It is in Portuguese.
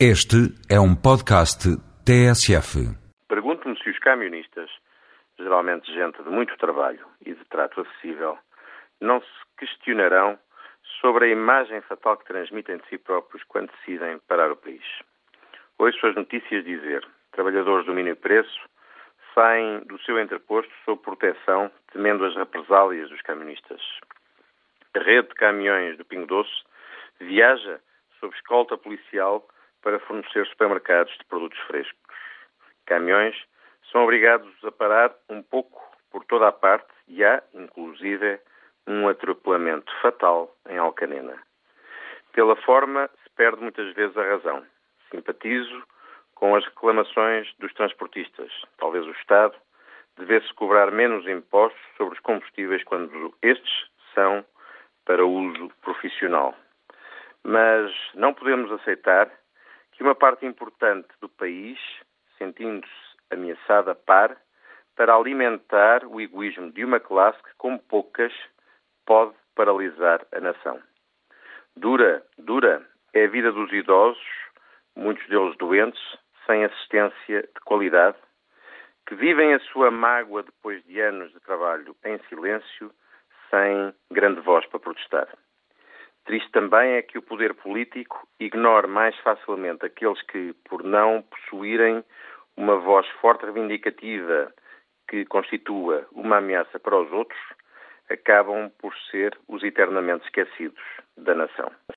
Este é um podcast TSF. Pergunto-me se os camionistas, geralmente gente de muito trabalho e de trato acessível, não se questionarão sobre a imagem fatal que transmitem de si próprios quando decidem parar o país. Ouço as notícias dizer: trabalhadores do mínimo preço saem do seu entreposto sob proteção, temendo as represálias dos camionistas. A rede de caminhões do Pingo Doce viaja sob escolta policial para fornecer supermercados de produtos frescos. Caminhões são obrigados a parar um pouco por toda a parte e há, inclusive, um atropelamento fatal em Alcanena. Pela forma, se perde muitas vezes a razão. Simpatizo com as reclamações dos transportistas. Talvez o Estado devesse cobrar menos impostos sobre os combustíveis quando estes são para uso profissional. Mas não podemos aceitar que uma parte importante do país, sentindo-se ameaçada, par para alimentar o egoísmo de uma classe que, como poucas, pode paralisar a nação. Dura, dura é a vida dos idosos, muitos deles doentes, sem assistência de qualidade, que vivem a sua mágoa depois de anos de trabalho em silêncio, sem grande voz para protestar. Triste também é que o poder político ignore mais facilmente aqueles que, por não possuírem uma voz forte reivindicativa que constitua uma ameaça para os outros, acabam por ser os eternamente esquecidos da nação.